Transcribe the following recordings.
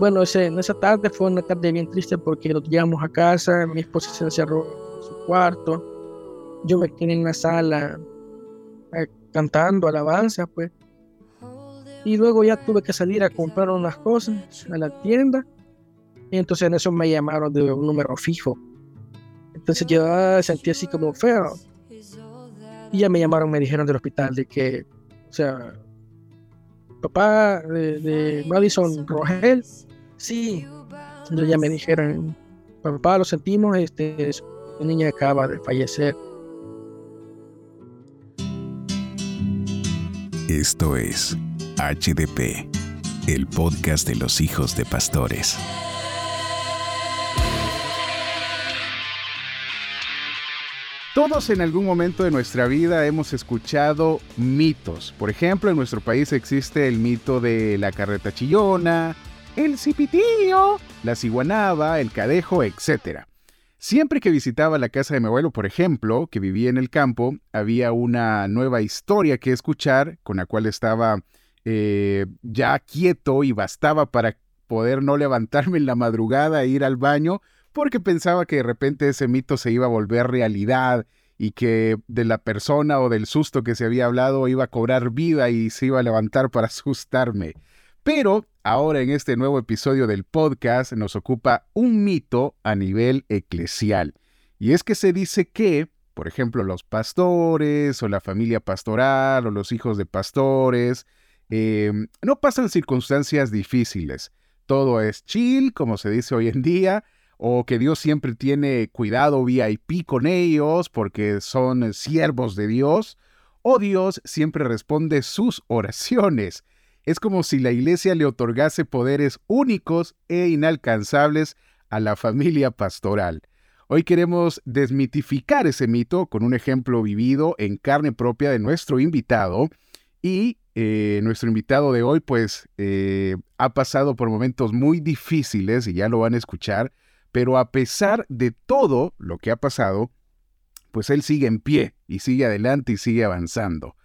bueno, ese, esa tarde fue una tarde bien triste porque nos llegamos a casa, mi esposa se encerró en su cuarto, yo me quedé en la sala eh, cantando alabanza, pues. Y luego ya tuve que salir a comprar unas cosas a la tienda. Y entonces en eso me llamaron de un número fijo. Entonces yo ah, sentí así como feo. Y ya me llamaron, me dijeron del hospital de que, o sea, papá de, Madison Rogel, sí. Entonces ya me dijeron, papá, lo sentimos, este, su niña acaba de fallecer. Esto es HDP, el podcast de los hijos de pastores. Todos en algún momento de nuestra vida hemos escuchado mitos. Por ejemplo, en nuestro país existe el mito de la carreta chillona, el cipitío, la ciguanaba, el cadejo, etc. Siempre que visitaba la casa de mi abuelo, por ejemplo, que vivía en el campo, había una nueva historia que escuchar con la cual estaba eh, ya quieto y bastaba para poder no levantarme en la madrugada e ir al baño porque pensaba que de repente ese mito se iba a volver realidad y que de la persona o del susto que se había hablado iba a cobrar vida y se iba a levantar para asustarme. Pero ahora en este nuevo episodio del podcast nos ocupa un mito a nivel eclesial. Y es que se dice que, por ejemplo, los pastores o la familia pastoral o los hijos de pastores em, no pasan circunstancias difíciles. Todo es chill, como se dice hoy en día, o que Dios siempre tiene cuidado VIP con ellos porque son siervos de Dios, o Dios siempre responde sus oraciones. Es como si la iglesia le otorgase poderes únicos e inalcanzables a la familia pastoral. Hoy queremos desmitificar ese mito con un ejemplo vivido en carne propia de nuestro invitado. Y eh, nuestro invitado de hoy pues eh, ha pasado por momentos muy difíciles y ya lo van a escuchar pero a pesar de todo lo que ha pasado, pues él sigue en pie y sigue adelante y sigue avanzando.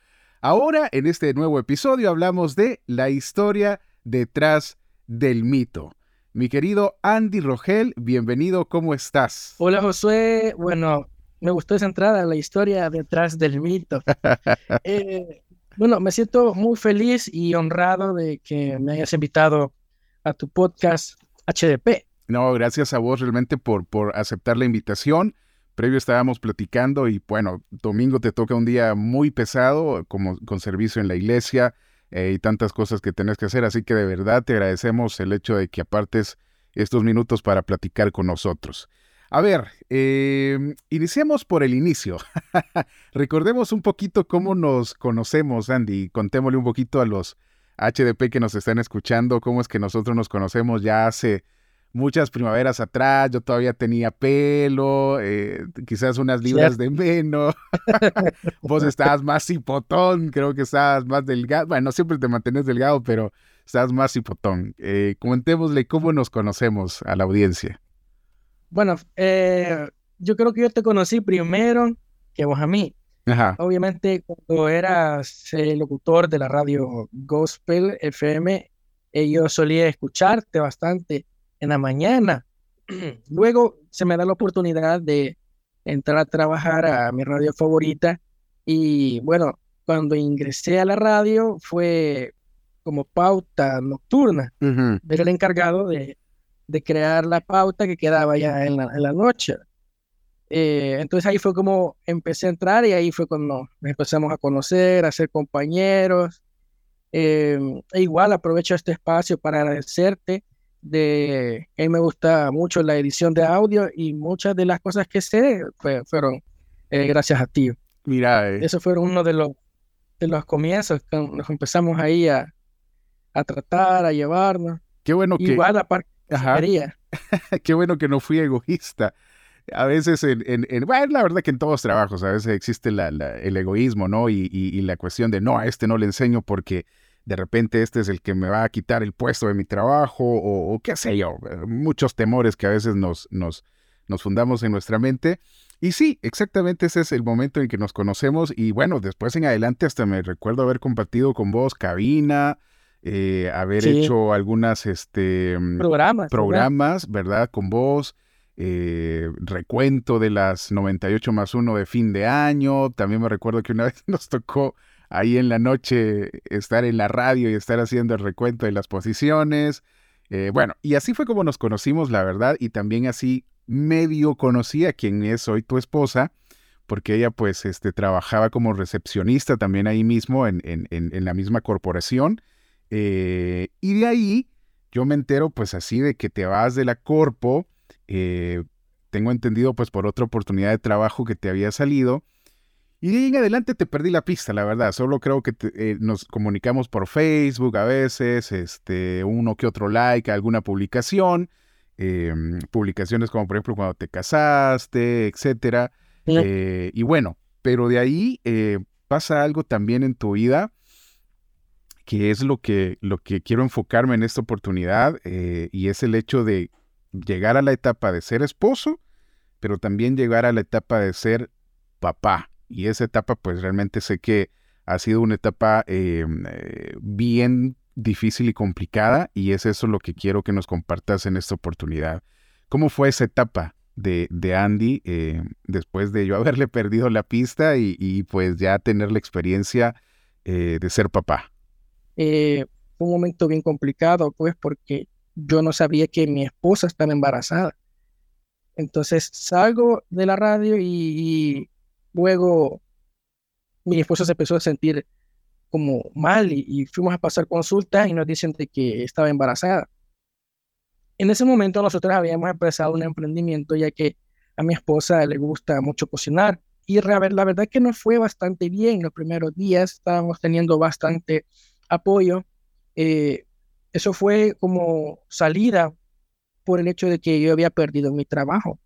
Ahora, en este nuevo episodio, hablamos de la historia detrás del mito. Mi querido Andy Rogel, bienvenido, ¿cómo estás? Hola Josué, bueno, me gustó esa entrada, la historia detrás del mito. Eh, bueno, me siento muy feliz y honrado de que me hayas invitado a tu podcast HDP. No, gracias a vos realmente por, por aceptar la invitación. Previo estábamos platicando y bueno, domingo te toca un día muy pesado como con servicio en la iglesia eh, y tantas cosas que tenés que hacer, así que de verdad te agradecemos el hecho de que apartes estos minutos para platicar con nosotros. A ver, em, iniciemos por el inicio. Recordemos un poquito cómo nos conocemos, Andy. Contémosle un poquito a los HDP que nos están escuchando, cómo es que nosotros nos conocemos ya hace muchas primaveras atrás, yo todavía tenía pelo, eh, quizás unas libras de menos. Vos estabas más hipotón, creo que estabas más delgado. Bueno, siempre te mantienes delgado, pero estabas más hipotón. Eh, comentémosle cómo nos conocemos a la audiencia. Bueno, eh, yo creo que yo te conocí primero que vos a mí. Ajá. Obviamente, cuando eras el locutor de la radio Gospel FM, yo solía escucharte bastante en la mañana. Luego se me da la oportunidad de entrar a trabajar a mi radio favorita y bueno, cuando ingresé a la radio fue como pauta nocturna. Era el encargado de, crear la pauta que quedaba ya en la, noche. Eh, entonces ahí fue como empecé a entrar y ahí fue cuando empezamos a conocer, a ser compañeros. Eh, e igual aprovecho este espacio para agradecerte de a mí me gusta mucho la edición de audio y muchas de las cosas que sé fueron eh, gracias a ti. Mira, eh. eso fueron uno de los de los comienzos nos empezamos ahí a, a tratar, a llevarnos. Qué bueno que igual aparte Qué bueno que no fui egoísta. A veces, en, en, bueno, la verdad que en todos los trabajos a veces existe la, el egoísmo, ¿no? Y, y, y, la cuestión de, no, a este no le enseño porque de repente este es el que me va a quitar el puesto de mi trabajo o, qué sé yo, eh, muchos temores que a veces nos, nos, nos fundamos en nuestra mente. Y sí, exactamente ese es el momento en que nos conocemos y bueno, después en adelante hasta me recuerdo haber compartido con vos cabina, eh, haber hecho algunas este, mm, programas, programas ¿verdad? Con vos, eh, recuento de las 98 más 1 de fin de año. También me recuerdo que una vez nos tocó ahí en la noche estar en la radio y estar haciendo el recuento de las posiciones. Eh, bueno, y así fue como nos conocimos, la verdad, y también así medio conocí a quien es hoy tu esposa, porque ella pues este, trabajaba como recepcionista también ahí mismo en, en, en la misma corporación. Eh, y de ahí yo me entero pues así de que te vas de la corpo, eh, tengo entendido pues por otra oportunidad de trabajo que te había salido. Y de ahí en adelante te perdí la pista, la verdad. Solo creo que eh, nos comunicamos por Facebook a veces, este, uno que otro like alguna publicación, em, publicaciones como por ejemplo cuando te casaste, etcétera. y bueno, pero de ahí pasa algo también en tu vida que es lo que, lo que quiero enfocarme en esta oportunidad, eh, y es el hecho de llegar a la etapa de ser esposo, pero también llegar a la etapa de ser papá. Y esa etapa, pues realmente sé que ha sido una etapa em, eh, bien difícil y complicada, y es eso lo que quiero que nos compartas en esta oportunidad. ¿Cómo fue esa etapa de, de Andy eh, después de yo haberle perdido la pista y, pues ya tener la experiencia de ser papá? Eh, fue un momento bien complicado, pues, porque yo no sabía que mi esposa estaba embarazada. Entonces salgo de la radio y, luego mi esposa se empezó a sentir como mal y, fuimos a pasar consulta y nos dicen de que estaba embarazada. En ese momento nosotros habíamos empezado un emprendimiento ya que a mi esposa le gusta mucho cocinar y la verdad que nos fue bastante bien los primeros días, estábamos teniendo bastante apoyo. Eh, eso fue como salida por el hecho de que yo había perdido mi trabajo.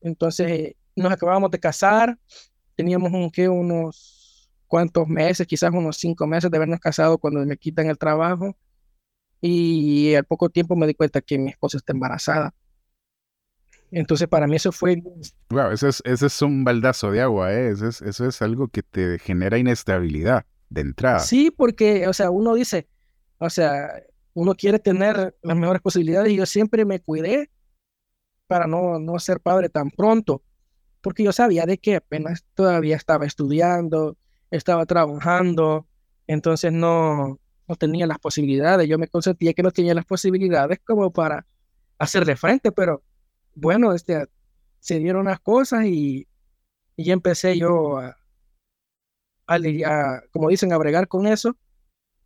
Entonces nos acabamos de casar, teníamos un, que unos cuantos meses, quizás unos cinco meses de habernos casado cuando me quitan el trabajo y al poco tiempo me di cuenta que mi esposa está embarazada. Entonces para mí eso fue... Wow, eso es, eso es un baldazo de agua, ¿eh? eso, es, eso es algo que te genera inestabilidad de entrada. Sí, porque, o sea, uno dice, o sea, uno quiere tener las mejores posibilidades y yo siempre me cuidé para no, no ser padre tan pronto, porque yo sabía de que apenas todavía estaba estudiando, estaba trabajando, entonces no, no tenía las posibilidades. Yo me consentía que no tenía las posibilidades como para hacerle frente, pero bueno, este, se dieron las cosas y, y empecé yo a, como dicen, a bregar con eso,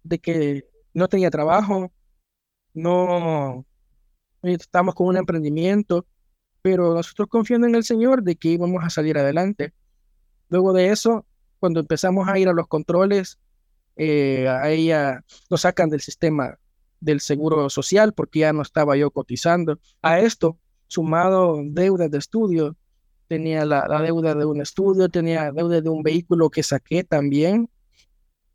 de que no tenía trabajo, no estamos con un emprendimiento, pero nosotros confiando en el Señor de que íbamos a salir adelante. Luego de eso, cuando empezamos a ir a los controles, eh, a ella nos sacan del sistema del seguro social porque ya no estaba yo cotizando. A esto, sumado deudas de estudio, tenía la, deuda de un estudio, tenía deuda de un vehículo que saqué también,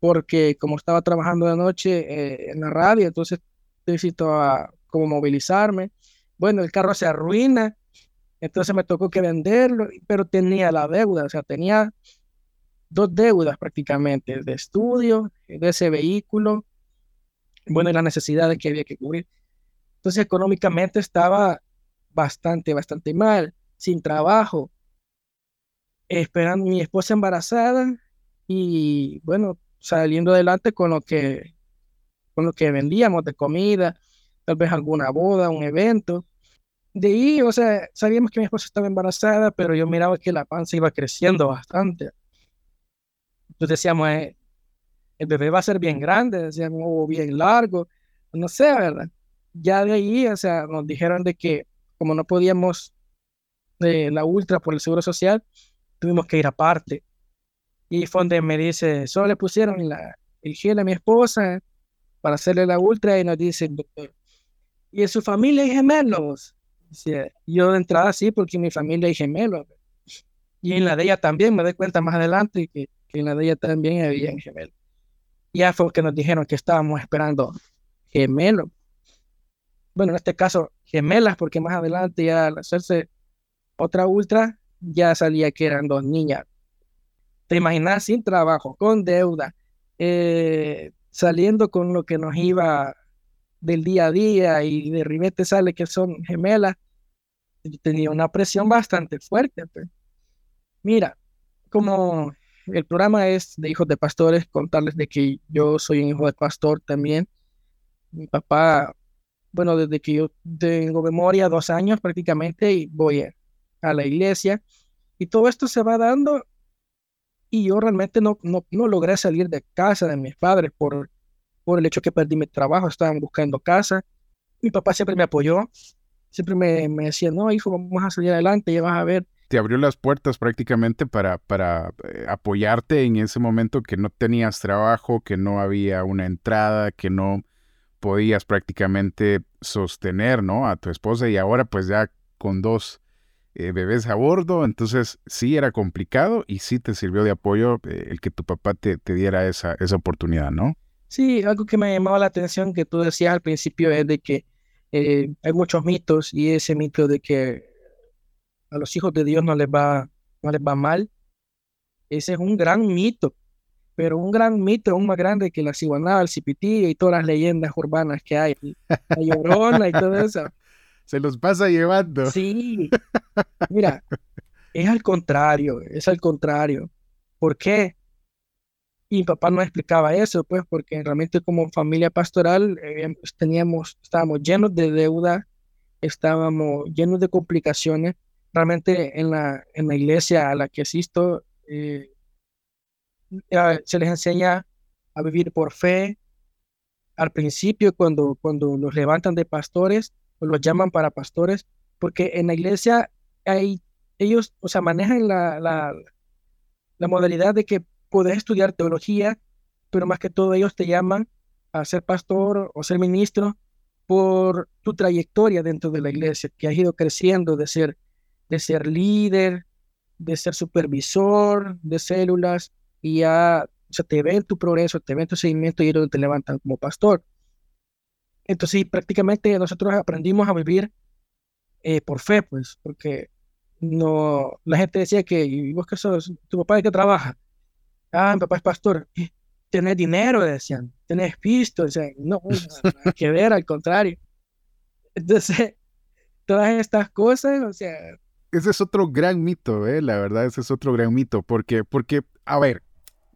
porque como estaba trabajando de noche eh, en la radio, entonces necesito como movilizarme. Bueno, el carro se arruina, entonces me tocó que venderlo, pero tenía la deuda, o sea, tenía dos deudas prácticamente, de estudio, de ese vehículo, bueno, y las necesidades que había que cubrir. Entonces, económicamente estaba bastante, bastante mal sin trabajo, esperando mi esposa embarazada y bueno, saliendo adelante con lo que con lo que vendíamos de comida, tal vez alguna boda, un evento. De ahí, o sea, sabíamos que mi esposa estaba embarazada, pero yo miraba que la panza iba creciendo bastante. Entonces decíamos, eh, el bebé va a ser bien grande, decíamos, o bien largo, no sé, ¿verdad? Ya de ahí, o sea, nos dijeron de que como no podíamos de la ultra por el Seguro Social, tuvimos que ir aparte. Y fue donde me dice, solo le pusieron la, el gel a mi esposa para hacerle la ultra y nos dice, doctor, ¿y en su familia hay gemelos? Yo de entrada sí, porque mi familia hay gemelos. Y en la de ella también, me doy cuenta más adelante que, que en la de ella también había gemelos. Ya fue que nos dijeron que estábamos esperando gemelos. Bueno, en este caso, gemelas, porque más adelante ya al hacerse otra ultra ya salía que eran dos niñas. ¿Te imaginas sin trabajo, con deuda, eh, saliendo con lo que nos iba del día a día y de ribete sale que son gemelas, tenía una presión bastante fuerte. Pues. Mira, como el programa es de hijos de pastores, contarles de que yo soy un hijo de pastor también. Mi papá, bueno, desde que yo tengo memoria, dos años prácticamente, y voy a, la iglesia. Y todo esto se va dando y yo realmente no, no, no logré salir de casa de mis padres por, por el hecho que perdí mi trabajo, estaban buscando casa. Mi papá siempre me apoyó, siempre me, me decía, no, hijo, vamos a salir adelante, ya vas a ver te abrió las puertas prácticamente para, para eh, apoyarte en ese momento que no tenías trabajo, que no había una entrada, que no podías prácticamente sostener, ¿no? A tu esposa y ahora pues ya con dos eh, bebés a bordo, entonces sí era complicado y sí te sirvió de apoyo eh, el que tu papá te, te diera esa, esa oportunidad, ¿no? Sí, algo que me llamaba la atención que tú decías al principio es de que hay muchos mitos y ese mito de que a los hijos de Dios no les va, no les va mal. Ese es un gran mito, pero un gran mito aún más grande que la ciguanaba, el cipití y todas las leyendas urbanas que hay, la llorona y todo eso. Se los pasa llevando. Sí, mira, es al contrario, es al contrario. ¿Por qué? Y mi papá no explicaba eso, pues, porque realmente como familia pastoral eh, teníamos, estábamos llenos de deuda, estábamos llenos de complicaciones realmente en la, en la iglesia a la que asisto, eh, se les enseña a vivir por fe. Al principio, cuando, cuando los levantan de pastores o los llaman para pastores, porque en la iglesia hay, ellos, o sea, manejan la, la modalidad de que puedes estudiar teología, pero más que todo ellos te llaman a ser pastor o ser ministro por tu trayectoria dentro de la iglesia, que has ido creciendo de ser de ser líder, de ser supervisor de células y ya o te ven tu progreso, te ven tu seguimiento y ellos te levantan como pastor. Entonces, prácticamente nosotros aprendimos a vivir eh, por fe, pues, porque no, la gente decía que, ¿y vos qué sos? ¿Tu papá de qué trabaja? Ah, mi papá es pastor. ¿Tenés dinero? Decían. ¿Tenés pisto? Decían, no, nada que ver, al contrario. Entonces, todas estas cosas, o sea, ese es otro gran mito, ¿eh? la verdad, ese es otro gran mito, porque, porque, a ver,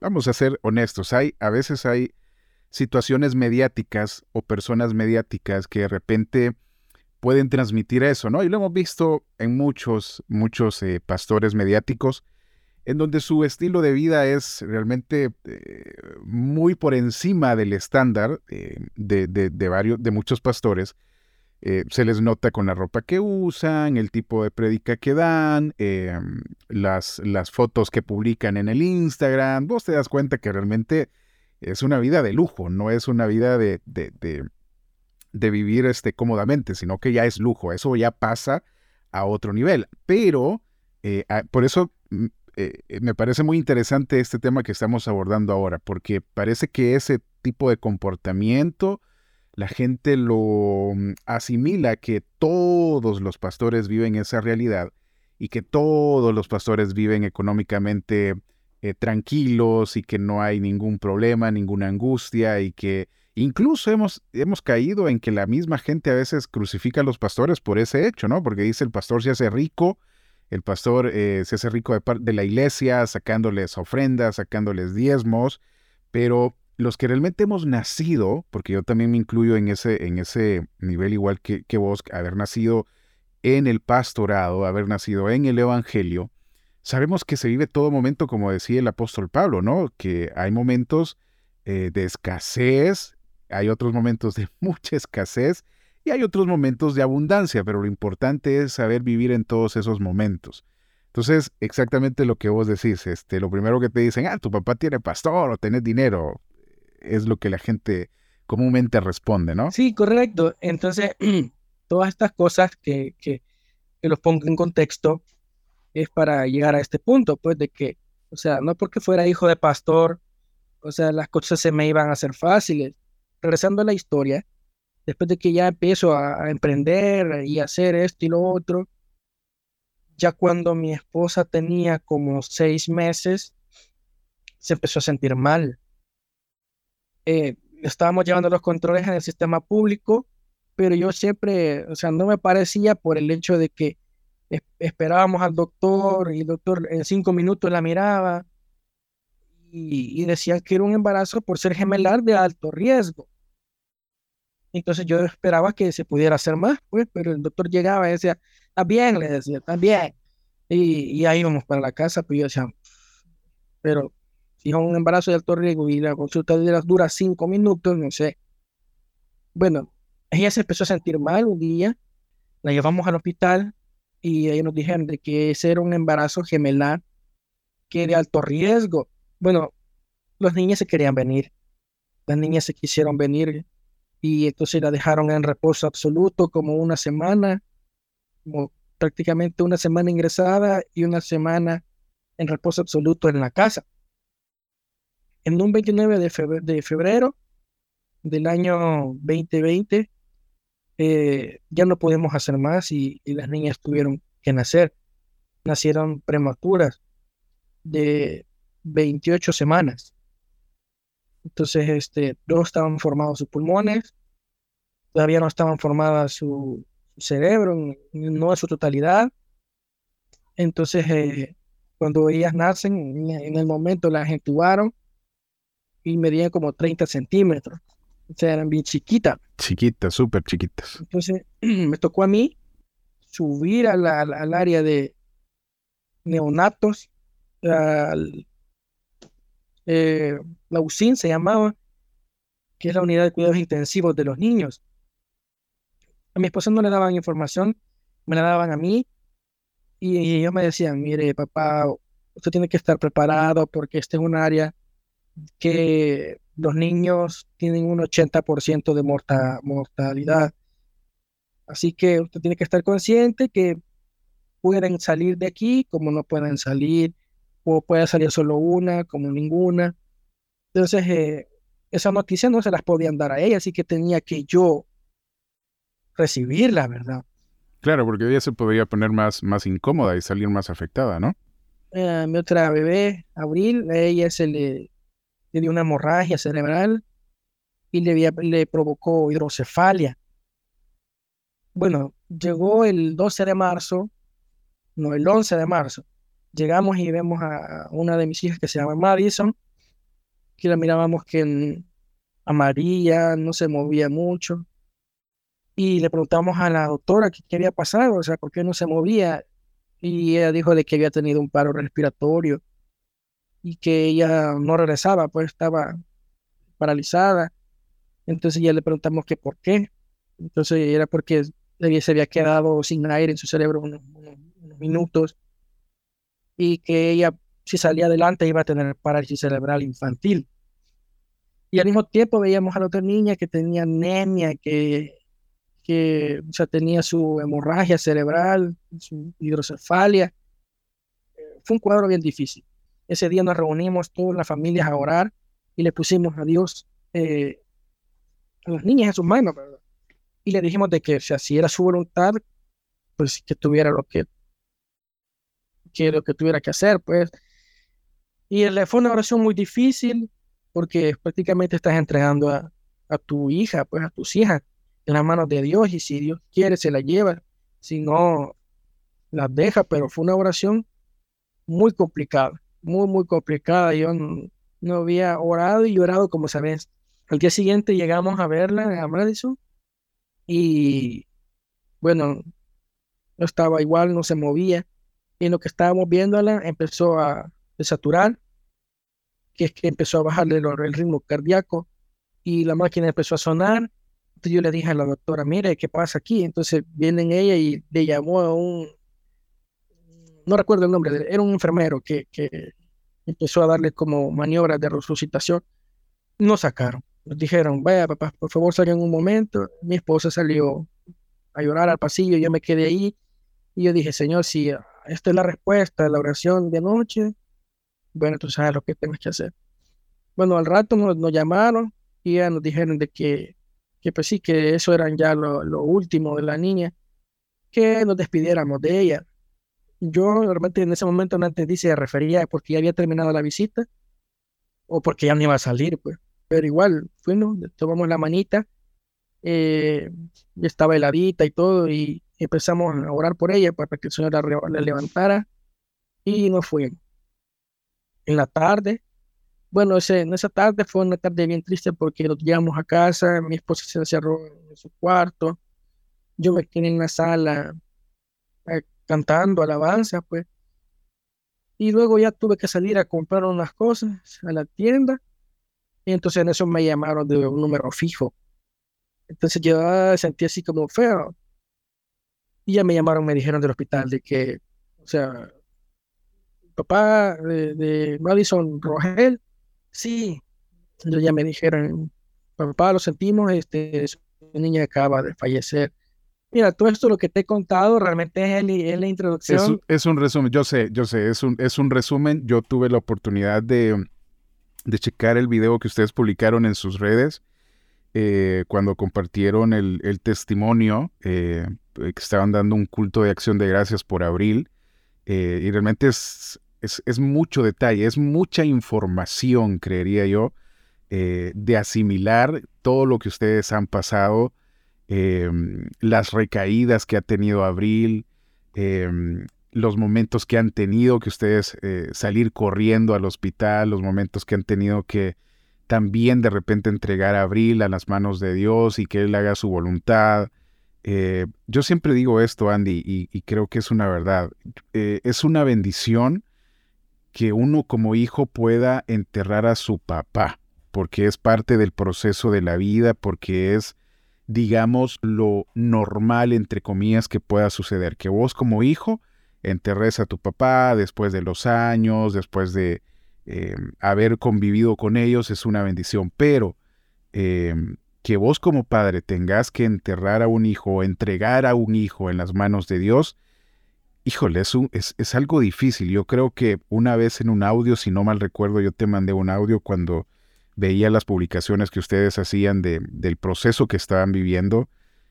vamos a ser honestos, hay, a veces hay situaciones mediáticas o personas mediáticas que de repente pueden transmitir eso, ¿no? Y lo hemos visto en muchos, muchos eh, pastores mediáticos, en donde su estilo de vida es realmente eh, muy por encima del estándar eh, de, de, de, varios, de muchos pastores, eh, se les nota con la ropa que usan, el tipo de predica que dan, las, las fotos que publican en el Instagram. Vos te das cuenta que realmente es una vida de lujo, no es una vida de, de, de, vivir este, cómodamente, sino que ya es lujo. Eso ya pasa a otro nivel. Pero eh, por eso mm, eh, me parece muy interesante este tema que estamos abordando ahora, porque parece que ese tipo de comportamiento la gente lo mm, asimila que todos los pastores viven esa realidad y que todos los pastores viven económicamente eh, tranquilos y que no hay ningún problema, ninguna angustia y que incluso hemos, hemos caído en que la misma gente a veces crucifica a los pastores por ese hecho, ¿no? Porque dice el pastor se hace rico, el pastor eh, se hace rico de, de la iglesia sacándoles ofrendas, sacándoles diezmos, pero los que realmente hemos nacido, porque yo también me incluyo en ese, en ese nivel igual que, que vos, haber nacido en el pastorado, haber nacido en el Evangelio, sabemos que se vive todo momento, como decía el apóstol Pablo, ¿no? Que hay momentos eh, de escasez, hay otros momentos de mucha escasez y hay otros momentos de abundancia, pero lo importante es saber vivir en todos esos momentos. Entonces, exactamente lo que vos decís, este, lo primero que te dicen, ah, tu papá tiene pastor o tenés dinero, es lo que la gente comúnmente responde, ¿no? Sí, correcto. Entonces, todas estas cosas que, que, los pongo en contexto es para llegar a este punto, pues, de que, o sea, no porque fuera hijo de pastor, o sea, las cosas se me iban a hacer fáciles. Regresando a la historia, después de que ya empiezo a, a emprender y hacer esto y lo otro, ya cuando mi esposa tenía como seis meses, se empezó a sentir mal. Eh, estábamos llevando los controles en el sistema público, pero yo siempre, o sea, no me parecía por el hecho de que esperábamos al doctor y el doctor en cinco minutos la miraba y, y decían que era un embarazo por ser gemelar de alto riesgo. Entonces yo esperaba que se pudiera hacer más, pues, pero el doctor llegaba y decía, está bien, le decía, está bien. Y, y ahí íbamos para la casa, pues yo decía, pero si es un embarazo de alto riesgo y la consulta dura cinco minutos, no sé. Bueno, ella se empezó a sentir mal un día, la llevamos al hospital y ellos nos dijeron de que ese era un embarazo gemelar que de alto riesgo. Bueno, los niños se querían venir, las niñas se quisieron venir y entonces la dejaron en reposo absoluto como una semana, como prácticamente una semana ingresada y una semana en reposo absoluto en la casa. En un 29 de febrero, del año 2020, eh, ya no podemos hacer más y, las niñas tuvieron que nacer. Nacieron prematuras de 28 semanas. Entonces, este, no estaban formados sus pulmones, todavía no estaban formadas su, cerebro, no en su totalidad. Entonces, eh, cuando ellas nacen, en el momento las entubaron y medían como 30 centímetros. O sea, eran bien chiquitas. Chiquitas, súper chiquitas. Entonces, me tocó a mí subir al área de neonatos, al, eh, la UCIN se llamaba, que es la unidad de cuidados intensivos de los niños. A mi esposa no le daban información, me la daban a mí y, ellos me decían, mire papá, usted tiene que estar preparado porque este es un área que los niños tienen un 80% de mortalidad. Así que usted tiene que estar consciente que pueden salir de aquí como no pueden salir o puede salir solo una, como ninguna. Entonces, eh, esas noticias no se las podían dar a ella, así que tenía que yo recibirla, ¿verdad? Claro, porque ella se podría poner más, más incómoda y salir más afectada, ¿no? Eh, mi otra bebé, Abril, a ella se le, dio una hemorragia cerebral y le, le provocó hidrocefalia. Bueno, llegó el 12 de marzo, no, el 11 de marzo, llegamos y vemos a una de mis hijas que se llama Madison, que la mirábamos que amarilla, no se movía mucho. Y le preguntamos a la doctora qué, había pasado, o sea, por qué no se movía. Y ella dijo de que había tenido un paro respiratorio y que ella no regresaba, pues estaba paralizada. Entonces ya le preguntamos que por qué. Entonces era porque se había quedado sin aire en su cerebro unos minutos y que ella, si salía adelante, iba a tener parálisis cerebral infantil. Y al mismo tiempo veíamos a la otra niña que tenía anemia, que, que o sea, tenía su hemorragia cerebral, su hidrocefalia. Fue un cuadro bien difícil. Ese día nos reunimos todas las familias a orar y le pusimos a Dios eh, a las niñas en sus manos, Y le dijimos de que, o sea, si era su voluntad, pues que tuviera lo que que lo que tuviera que hacer, pues. Y fue una oración muy difícil porque prácticamente estás entregando a, a tu hija, pues a tus hijas en las manos de Dios y si Dios quiere se la lleva, si no las deja, pero fue una oración muy complicada, muy, muy complicada. Yo no, había orado y llorado como sabes. Al día siguiente llegamos a verla a Madison y bueno, no estaba igual, no se movía y en lo que estábamos viéndola empezó a desaturar, que es que empezó a bajarle el, ritmo cardíaco y la máquina empezó a sonar. Entonces yo le dije a la doctora, mire, ¿qué pasa aquí? Entonces viene ella y le llamó a un, no recuerdo el nombre, era un enfermero que, que empezó a darle como maniobras de resucitación. No sacaron. Nos dijeron, vaya papá, por favor salgan un momento. Mi esposa salió a llorar al pasillo, yo me quedé ahí y yo dije, Señor, si esta es la respuesta a la oración de anoche, bueno, tú sabes lo que tenemos que hacer. Bueno, al rato nos, llamaron y ya nos dijeron de que, que pues sí, que eso era ya lo, último de la niña, que nos despidiéramos de ella. Yo realmente en ese momento no entendí si se refería porque ya había terminado la visita o porque ya no iba a salir, pues. pero igual fuimos, tomamos la manita, eh, estaba heladita y todo, y empezamos a orar por ella para que el Señor la, levantara, y nos fuimos. En la tarde, bueno, ese, en esa tarde fue una tarde bien triste porque nos llegamos a casa, mi esposa se encerró en su cuarto, yo me quedé en la sala eh, cantando alabanza, pues. Y luego ya tuve que salir a comprar unas cosas a la tienda. Y entonces en eso me llamaron de un número fijo. Entonces yo sentí así como feo. Y ya me llamaron, me dijeron del hospital de que, o sea, papá de, Madison Rogel, sí, ya me dijeron, papá, lo sentimos, este, su niña acaba de fallecer. Mira, todo esto lo que te he contado realmente es, la introducción. Es, un resumen, yo sé, yo sé, es un, es un resumen. Yo tuve la oportunidad de, de checar el video que ustedes publicaron en sus redes eh, cuando compartieron el, testimonio eh, que estaban dando un culto de acción de gracias por abril. Eh, y realmente es, es, mucho detalle, es mucha información, creería yo, de asimilar todo lo que ustedes han pasado las recaídas que ha tenido Abril, los momentos que han tenido que ustedes salir corriendo al hospital, los momentos que han tenido que también de repente entregar a Abril a las manos de Dios y que Él haga su voluntad. Eh, yo siempre digo esto, Andy, y, creo que es una verdad. Eh, es una bendición que uno como hijo pueda enterrar a su papá, porque es parte del proceso de la vida, porque es digamos, lo normal, entre comillas, que pueda suceder. Que vos como hijo enterres a tu papá después de los años, después de em, haber convivido con ellos, es una bendición. Pero em, que vos como padre tengas que enterrar a un hijo o entregar a un hijo en las manos de Dios, híjole, es, es, es algo difícil. Yo creo que una vez en un audio, si no mal recuerdo, yo te mandé un audio cuando veía las publicaciones que ustedes hacían de, del proceso que estaban viviendo.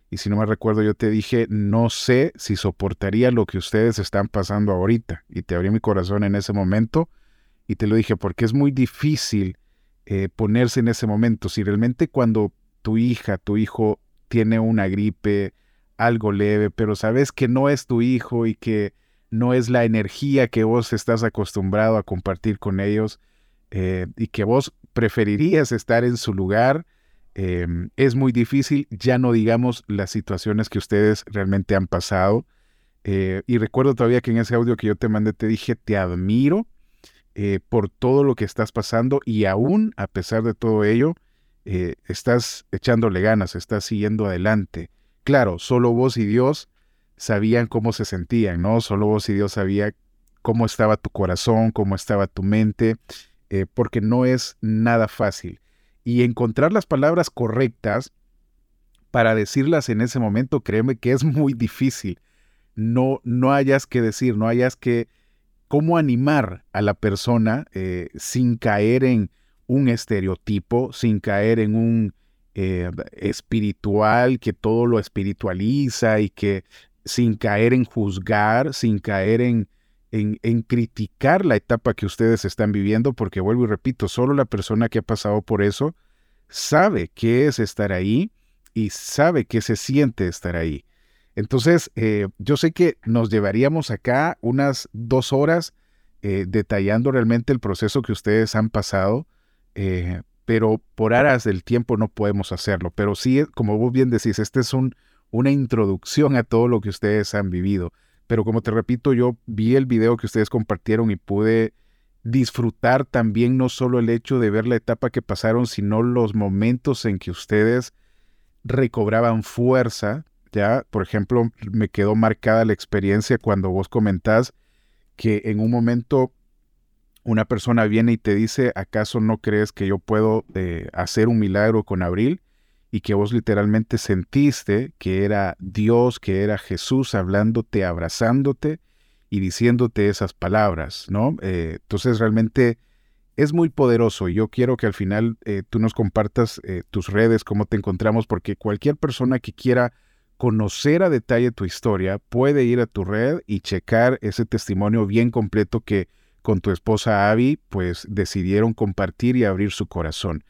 Y si no me recuerdo, yo te dije, no sé si soportaría lo que ustedes están pasando ahorita. Y te abrí mi corazón en ese momento y te lo dije, porque es muy difícil eh, ponerse en ese momento. Si realmente cuando tu hija, tu hijo tiene una gripe, algo leve, pero sabes que no es tu hijo y que no es la energía que vos estás acostumbrado a compartir con ellos, eh, y que vos preferirías estar en su lugar, em, es muy difícil, ya no digamos las situaciones que ustedes realmente han pasado. Eh, y recuerdo todavía que en ese audio que yo te mandé te dije, te admiro eh, por todo lo que estás pasando y aún a pesar de todo ello, estás echándole ganas, estás siguiendo adelante. Claro, solo vos y Dios sabían cómo se sentían, ¿no? Solo vos y Dios sabía cómo estaba tu corazón, cómo estaba tu mente. Eh, porque no es nada fácil. Y encontrar las palabras correctas para decirlas en ese momento, créeme que es muy difícil. No, no hayas que decir, no hayas que cómo animar a la persona eh, sin caer en un estereotipo, sin caer en un eh, espiritual que todo lo espiritualiza y que sin caer en juzgar, sin caer en, en, criticar la etapa que ustedes están viviendo, porque vuelvo y repito, solo la persona que ha pasado por eso sabe qué es estar ahí y sabe qué se siente estar ahí. Entonces, eh, yo sé que nos llevaríamos acá unas dos horas eh, detallando realmente el proceso que ustedes han pasado, eh, pero por aras del tiempo no podemos hacerlo. Pero sí, como vos bien decís, esta es un, una introducción a todo lo que ustedes han vivido. Pero como te repito, yo vi el video que ustedes compartieron y pude disfrutar también no solo el hecho de ver la etapa que pasaron, sino los momentos en que ustedes recobraban fuerza. Ya, por ejemplo, me quedó marcada la experiencia cuando vos comentás que en un momento una persona viene y te dice, ¿acaso no crees que yo puedo eh, hacer un milagro con Abril? y que vos literalmente sentiste que era Dios, que era Jesús hablándote, abrazándote y diciéndote esas palabras, ¿no? Eh, entonces realmente es muy poderoso y yo quiero que al final eh, tú nos compartas tus redes, cómo te encontramos, porque cualquier persona que quiera conocer a detalle tu historia puede ir a tu red y checar ese testimonio bien completo que con tu esposa Abby pues decidieron compartir y abrir su corazón.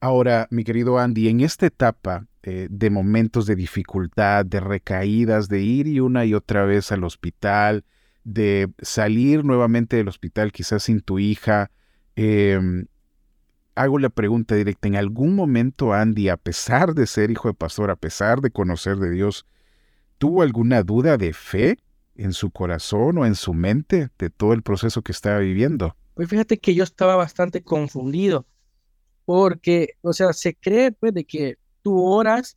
Ahora, mi querido Andy, en esta etapa eh, de momentos de dificultad, de recaídas, de ir y una y otra vez al hospital, de salir nuevamente del hospital quizás sin tu hija, em, hago la pregunta directa, ¿en algún momento Andy, a pesar de ser hijo de pastor, a pesar de conocer de Dios, tuvo alguna duda de fe en su corazón o en su mente de todo el proceso que estaba viviendo? Pues fíjate que yo estaba bastante confundido porque, o sea, se cree pues de que tú oras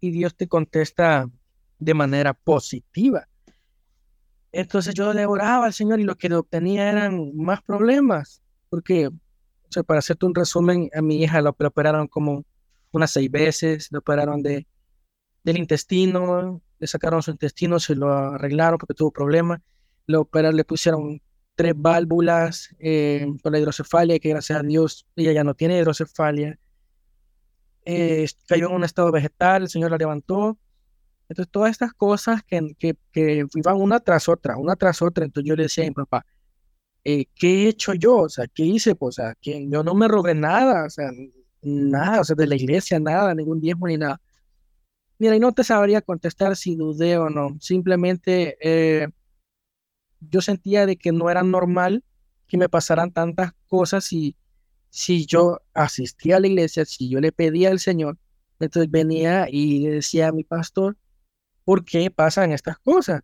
y Dios te contesta de manera positiva. Entonces yo le oraba al Señor y lo que obtenía eran más problemas, porque, para hacerte un resumen, a mi hija la operaron como unas seis veces, la operaron de, del intestino, le sacaron su intestino, se lo arreglaron porque tuvo problemas, le operaron, le pusieron tres válvulas eh, con la hidrocefalia, que gracias a Dios ella ya no tiene hidrocefalia. Eh, cayó en un estado vegetal, el Señor la levantó. Entonces, todas estas cosas que, que, que iban una tras otra, una tras otra. Entonces, yo le decía a mi papá, eh, ¿qué he hecho yo? O sea, ¿qué hice? Pues, o sea, que yo no me robé nada, o sea, nada, o sea, de la iglesia, nada, ningún diezmo ni nada. Mira, y no te sabría contestar si dudé o no. Simplemente yo sentía de que no era normal que me pasaran tantas cosas si, si yo asistía a la iglesia, si yo le pedía al Señor, entonces venía y le decía a mi pastor, ¿por qué pasan estas cosas?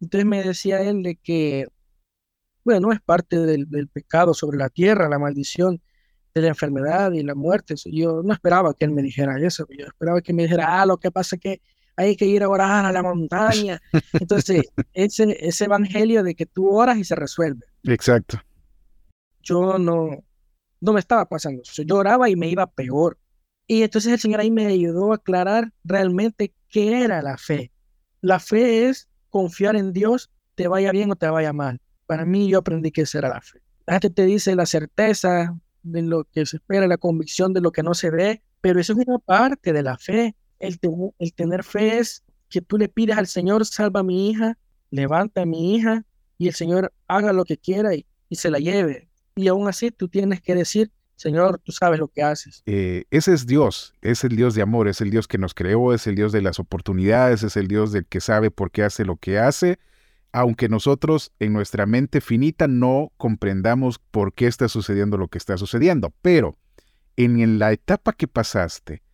Entonces me decía él de que, bueno, es parte del, del pecado sobre la tierra, la maldición de la enfermedad y la muerte. Yo no esperaba que él me dijera eso, yo esperaba que me dijera, ah, lo que pasa es que hay que ir a orar a la montaña. Entonces, ese, ese evangelio de que tú oras y se resuelve. Exacto. Yo no, no me estaba pasando Yo oraba y me iba peor. Y entonces el Señor ahí me ayudó a aclarar realmente qué era la fe. La fe es confiar en Dios, te vaya bien o te vaya mal. Para mí yo aprendí que esa era la fe. La gente te dice la certeza de lo que se espera, la convicción de lo que no se ve, pero eso es una parte de la fe el, tener fe es que tú le pides al Señor, salva a mi hija, levanta a mi hija y el Señor haga lo que quiera y, se la lleve. Y aún así tú tienes que decir, Señor, tú sabes lo que haces. Eh, ese es Dios, es el Dios de amor, es el Dios que nos creó, es el Dios de las oportunidades, es el Dios del que sabe por qué hace lo que hace, aunque nosotros en nuestra mente finita no comprendamos por qué está sucediendo lo que está sucediendo. Pero en la etapa que pasaste,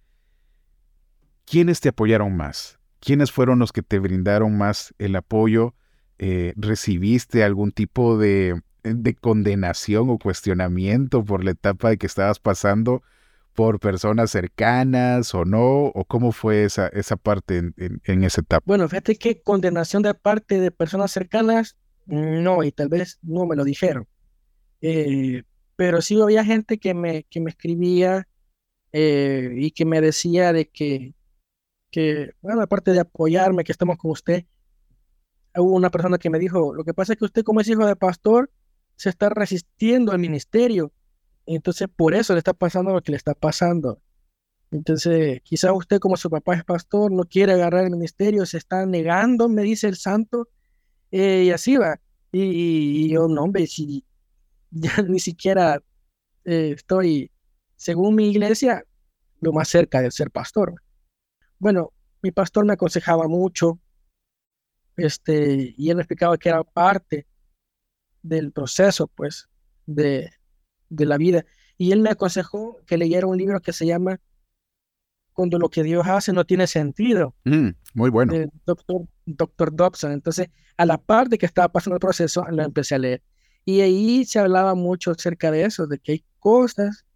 ¿quiénes te apoyaron más? ¿Quiénes fueron los que te brindaron más el apoyo? Eh, ¿Recibiste algún tipo de, condenación o cuestionamiento por la etapa de que estabas pasando por personas cercanas o no? ¿O cómo fue esa, esa parte en, esa etapa? Bueno, fíjate que condenación de parte de personas cercanas, no, y tal vez no me lo dijeron. Eh, pero sí había gente que me, que me escribía eh, y que me decía de que que, bueno, aparte de apoyarme, que estamos con usted, hubo una persona que me dijo, lo que pasa es que usted como es hijo de pastor, se está resistiendo al ministerio. Entonces, por eso le está pasando lo que le está pasando. Entonces, quizá usted como su papá es pastor, no quiere agarrar el ministerio, se está negando, me dice el santo, eh, y así va. Y, yo, no, hombre, si ya ni siquiera eh, estoy, según mi iglesia, lo más cerca de ser pastor bueno, mi pastor me aconsejaba mucho, este, y él me explicaba que era parte del proceso, pues, de, de la vida. Y él me aconsejó que leyera un libro que se llama Cuando lo que Dios hace no tiene sentido. Mm, muy bueno. doctor, doctor Dobson. Entonces, a la par de que estaba pasando el proceso, lo empecé a leer. Y ahí se hablaba mucho acerca de eso, de que hay cosas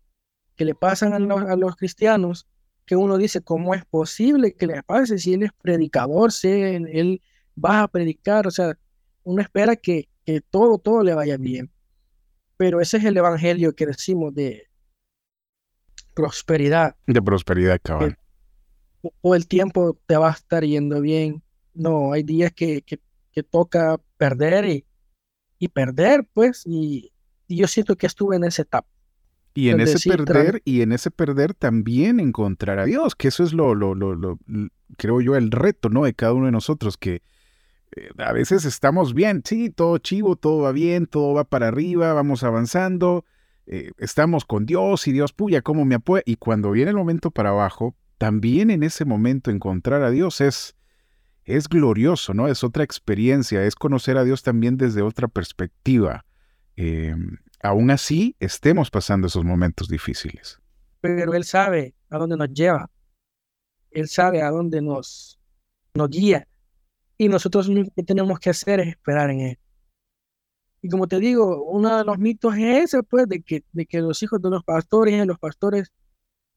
que le pasan a a los cristianos que uno dice, ¿cómo es posible que le pase si él es predicador, si él, va a predicar? O sea, uno espera que, que todo, todo le vaya bien. Pero ese es el evangelio que decimos de prosperidad. De prosperidad, cabrón. Todo el tiempo te va a estar yendo bien. No, hay días que, que, toca perder y, y perder, pues, y, y yo siento que estuve en esa etapa. Y en ese perder, y en ese perder también encontrar a Dios, que eso es lo, lo, lo, creo yo, el reto, ¿no? De cada uno de nosotros, que eh, a veces estamos bien, sí, todo chivo, todo va bien, todo va para arriba, vamos avanzando, eh, estamos con Dios y Dios, puya, ¿cómo me apoya? Y cuando viene el momento para abajo, también en ese momento encontrar a Dios es, es glorioso, ¿no? Es otra experiencia, es conocer a Dios también desde otra perspectiva. Em, aún así, estemos pasando esos momentos difíciles. Pero Él sabe a dónde nos lleva. Él sabe a dónde nos, nos guía. Y nosotros lo que tenemos que hacer es esperar en Él. Y como te digo, uno de los mitos es ese, pues, de que, de que los hijos de los pastores, los pastores,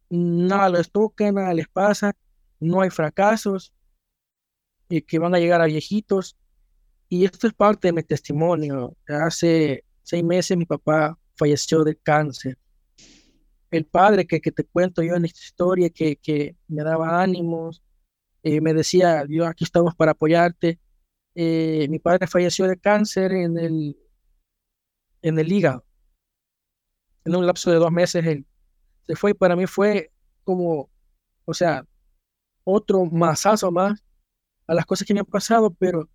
nada les toca, nada les pasa, no hay fracasos, y que van a llegar a viejitos. Y esto es parte de mi testimonio. Hace seis meses mi papá falleció de cáncer. El padre que, que te cuento yo en esta historia, que, que me daba ánimos, eh, me decía, yo aquí estamos para apoyarte. Eh, mi padre falleció de cáncer en el en el hígado. En un lapso de dos meses él se fue y para mí fue como, o sea, otro masazo más a las cosas que me han pasado, pero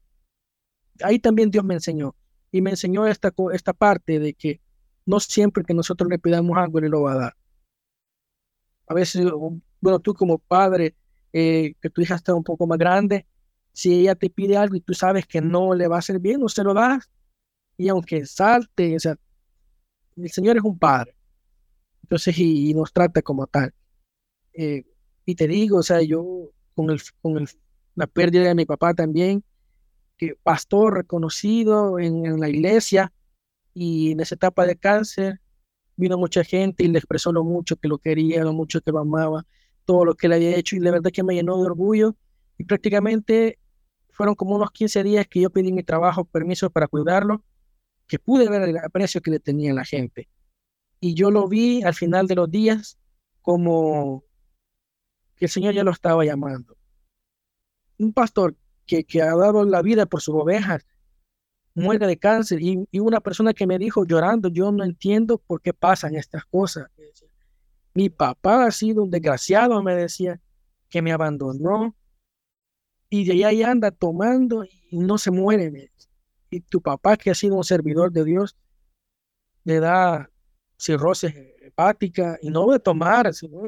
ahí también Dios me enseñó. Y me enseñó esta, esta parte de que no siempre que nosotros le pidamos algo, Él lo va a dar. A veces, bueno, tú como padre, eh, que tu hija está un poco más grande, si ella te pide algo y tú sabes que no le va a hacer bien, no se lo das, y aunque salte, o sea, el Señor es un padre. Entonces, y, nos trata como tal. Eh, y te digo, o sea, yo con, el, con el, la pérdida de mi papá también, que pastor reconocido en, la iglesia, y en esa etapa de cáncer, vino mucha gente y le expresó lo mucho que lo quería, lo mucho que lo amaba, todo lo que le había hecho, y de verdad que me llenó de orgullo. Y prácticamente fueron como unos 15 días que yo pedí mi trabajo, permiso para cuidarlo, que pude ver el aprecio que le tenía la gente. Y yo lo vi al final de los días como que el Señor ya lo estaba llamando. Un pastor que, ha dado la vida por sus ovejas muere de cáncer y, una persona que me dijo llorando, yo no entiendo por qué pasan estas cosas. Mi papá ha sido un desgraciado, me decía, que me abandonó y de ahí anda tomando y no se muere. Y tu papá, que ha sido un servidor de Dios, le da cirrosis hepática y no de tomar, sino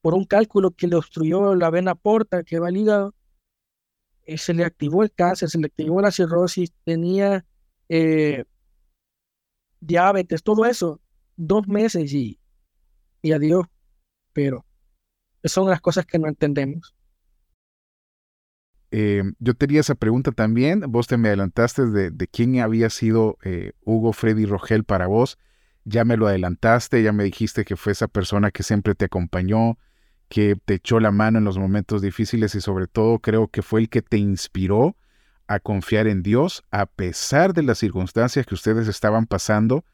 por un cálculo que le obstruyó la vena porta que va al hígado, eh, se le activó el cáncer, se le activó la cirrosis, tenía eh, diabetes, todo eso, dos meses y, y adiós. Pero son las cosas que no entendemos. Eh, yo tenía esa pregunta también. Vos te me adelantaste de, quién había sido eh, Hugo Freddy Rogel para vos. Ya me lo adelantaste, ya me dijiste que fue esa persona que siempre te acompañó, que te echó la mano en los momentos difíciles y sobre todo creo que fue el que te inspiró a confiar en Dios a pesar de las circunstancias que ustedes estaban pasando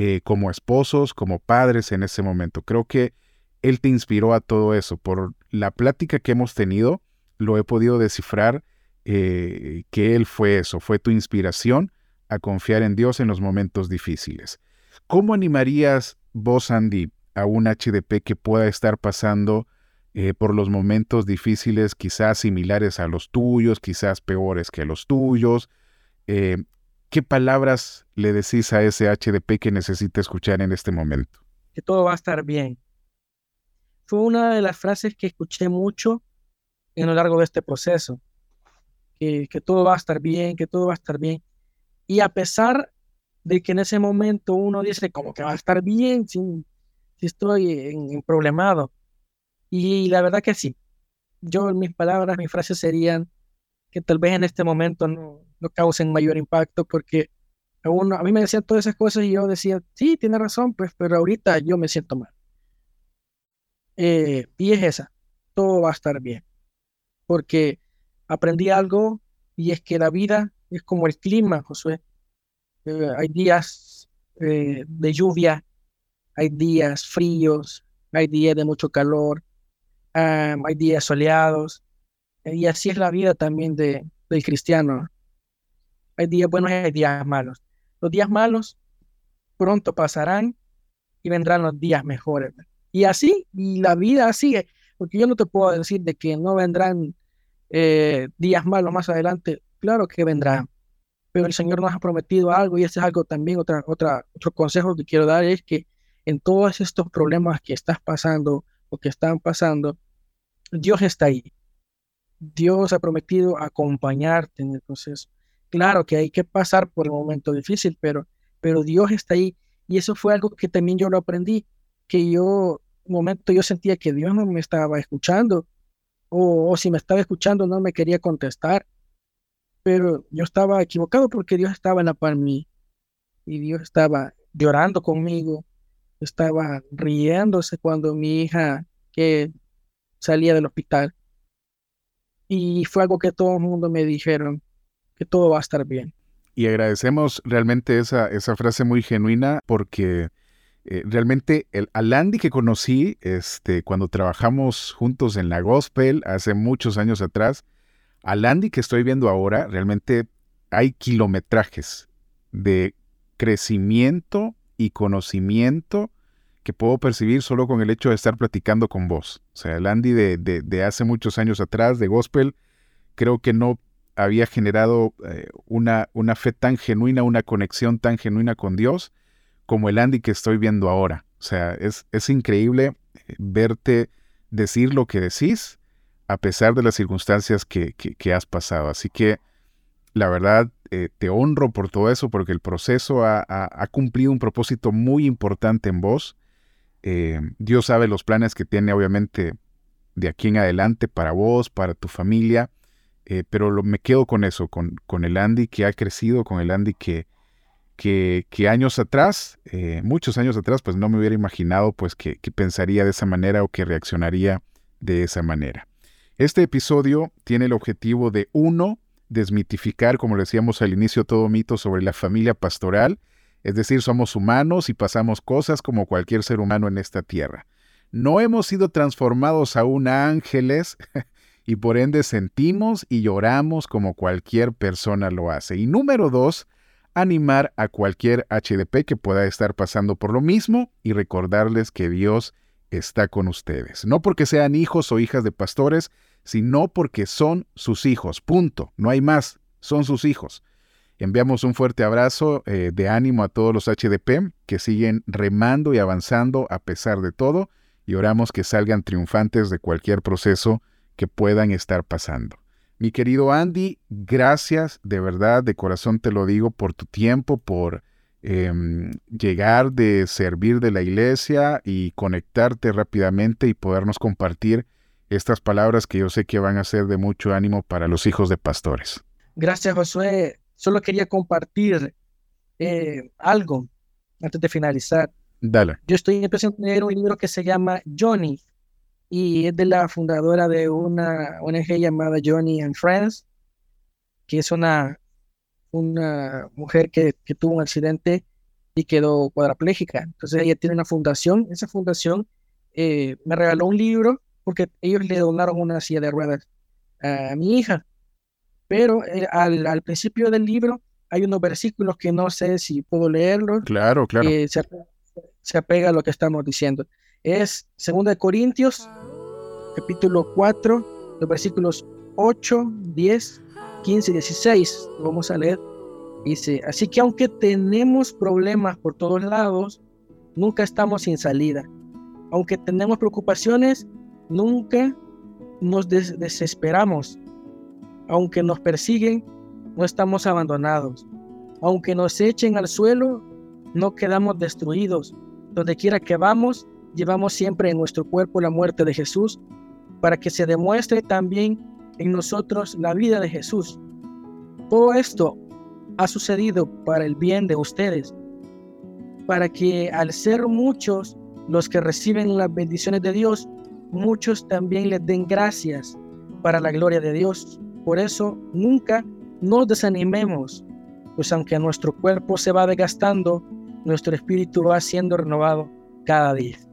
eh, como esposos, como padres en ese momento. Creo que Él te inspiró a todo eso por la plática que hemos tenido lo he podido descifrar eh, que Él fue eso, fue tu inspiración a confiar en Dios en los momentos difíciles. ¿Cómo animarías vos, Andy, a un HDP que pueda estar pasando eh, por los momentos difíciles, quizás similares a los tuyos, quizás peores que los tuyos? ¿Qué palabras le decís a ese HDP que necesita escuchar en este momento? Que todo va a estar bien. Fue una de las frases que escuché mucho en lo largo de este proceso, que, que todo va a estar bien, que todo va a estar bien. Y a pesar de que en ese momento uno dice, como que va a estar bien si, si estoy en, problemado. Y la verdad que sí. Yo, en mis palabras, mis frases serían que tal vez en este momento no, no causen mayor impacto porque a, uno, a mí me decían todas esas cosas y yo decía, sí, tiene razón, pues, pero ahorita yo me siento mal. Eh, y es esa, todo va a estar bien porque aprendí algo y es que la vida es como el clima, Josué. Eh, hay días eh, de lluvia, hay días fríos, hay días de mucho calor, hay días soleados, y así es la vida también de, del cristiano. Hay días buenos y hay días malos. Los días malos pronto pasarán y vendrán los días mejores. Y así, y la vida sigue, porque yo no te puedo decir de que no vendrán eh, días malos más adelante, claro que vendrán, pero el Señor nos ha prometido algo y ese es algo también, otra, otra, otro consejo que quiero dar es que en todos estos problemas que estás pasando o que están pasando, Dios está ahí. Dios ha prometido acompañarte en el proceso. Claro que hay que pasar por un momento difícil, pero, pero Dios está ahí. Y eso fue algo que también yo lo aprendí, que yo, un momento yo sentía que Dios no me estaba escuchando, o, si me estaba escuchando no me quería contestar, pero yo estaba equivocado porque Dios estaba en la par y Dios estaba llorando conmigo, estaba riéndose cuando mi hija que salía del hospital. Y fue algo que todo el mundo me dijeron, que todo va a estar bien. Y agradecemos realmente esa, esa frase muy genuina porque eh, realmente el, al Andy que conocí este, cuando trabajamos juntos en la gospel hace muchos años atrás, al Andy que estoy viendo ahora, realmente hay kilometrajes de crecimiento y conocimiento que puedo percibir solo con el hecho de estar platicando con vos. O sea, el Andy de, de, hace muchos años atrás, de gospel, creo que no había generado eh, una, una fe tan genuina, una conexión tan genuina con Dios como el Andy que estoy viendo ahora. O sea, es, es increíble eh, verte decir lo que decís a pesar de las circunstancias que, que, has pasado. Así que la verdad eh, te honro por todo eso porque el proceso ha, ha, cumplido un propósito muy importante en vos Dios sabe los planes que tiene obviamente de aquí en adelante para vos, para tu familia, eh, pero me quedo con eso, con, el Andy que ha crecido, con el Andy que, que, años atrás, eh, muchos años atrás, pues no me hubiera imaginado pues que, pensaría de esa manera o que reaccionaría de esa manera. Este episodio tiene el objetivo de, uno, desmitificar, como decíamos al inicio, todo mito sobre la familia pastoral, es decir, somos humanos y pasamos cosas como cualquier ser humano en esta tierra. No hemos sido transformados aún a ángeles y por ende sentimos y lloramos como cualquier persona lo hace. Y número dos, animar a cualquier HDP que pueda estar pasando por lo mismo y recordarles que Dios está con ustedes. No porque sean hijos o hijas de pastores, sino porque son sus hijos. Punto. No hay más. Son sus hijos. Enviamos un fuerte abrazo eh, de ánimo a todos los HDP que siguen remando y avanzando a pesar de todo y oramos que salgan triunfantes de cualquier proceso que puedan estar pasando. Mi querido Andy, gracias de verdad, de corazón te lo digo, por tu tiempo, por em, llegar de servir de la iglesia y conectarte rápidamente y podernos compartir estas palabras que yo sé que van a ser de mucho ánimo para los hijos de pastores. Gracias, Josué solo quería compartir eh, algo antes de finalizar. Dale. Yo estoy empezando a leer un libro que se llama Johnny y es de la fundadora de una ONG llamada Johnny and Friends, que es una, una mujer que, que tuvo un accidente y quedó cuadraplégica. Entonces ella tiene una fundación. Esa fundación eh, me regaló un libro porque ellos le donaron una silla de ruedas a mi hija pero eh, al, al, principio del libro hay unos versículos que no sé si puedo leerlos. Claro, claro. se, se, apega a lo que estamos diciendo. Es 2 Corintios, capítulo 4, los versículos 8, 10, 15 y 16. Vamos a leer. Dice, así que aunque tenemos problemas por todos lados, nunca estamos sin salida. Aunque tenemos preocupaciones, nunca nos desesperamos aunque nos persiguen, no estamos abandonados. Aunque nos echen al suelo, no quedamos destruidos. Donde quiera que vamos, llevamos siempre en nuestro cuerpo la muerte de Jesús, para que se demuestre también en nosotros la vida de Jesús. Todo esto ha sucedido para el bien de ustedes, para que al ser muchos los que reciben las bendiciones de Dios, muchos también les den gracias para la gloria de Dios. Por eso nunca nos desanimemos, pues aunque nuestro cuerpo se va desgastando, nuestro espíritu va siendo renovado cada día.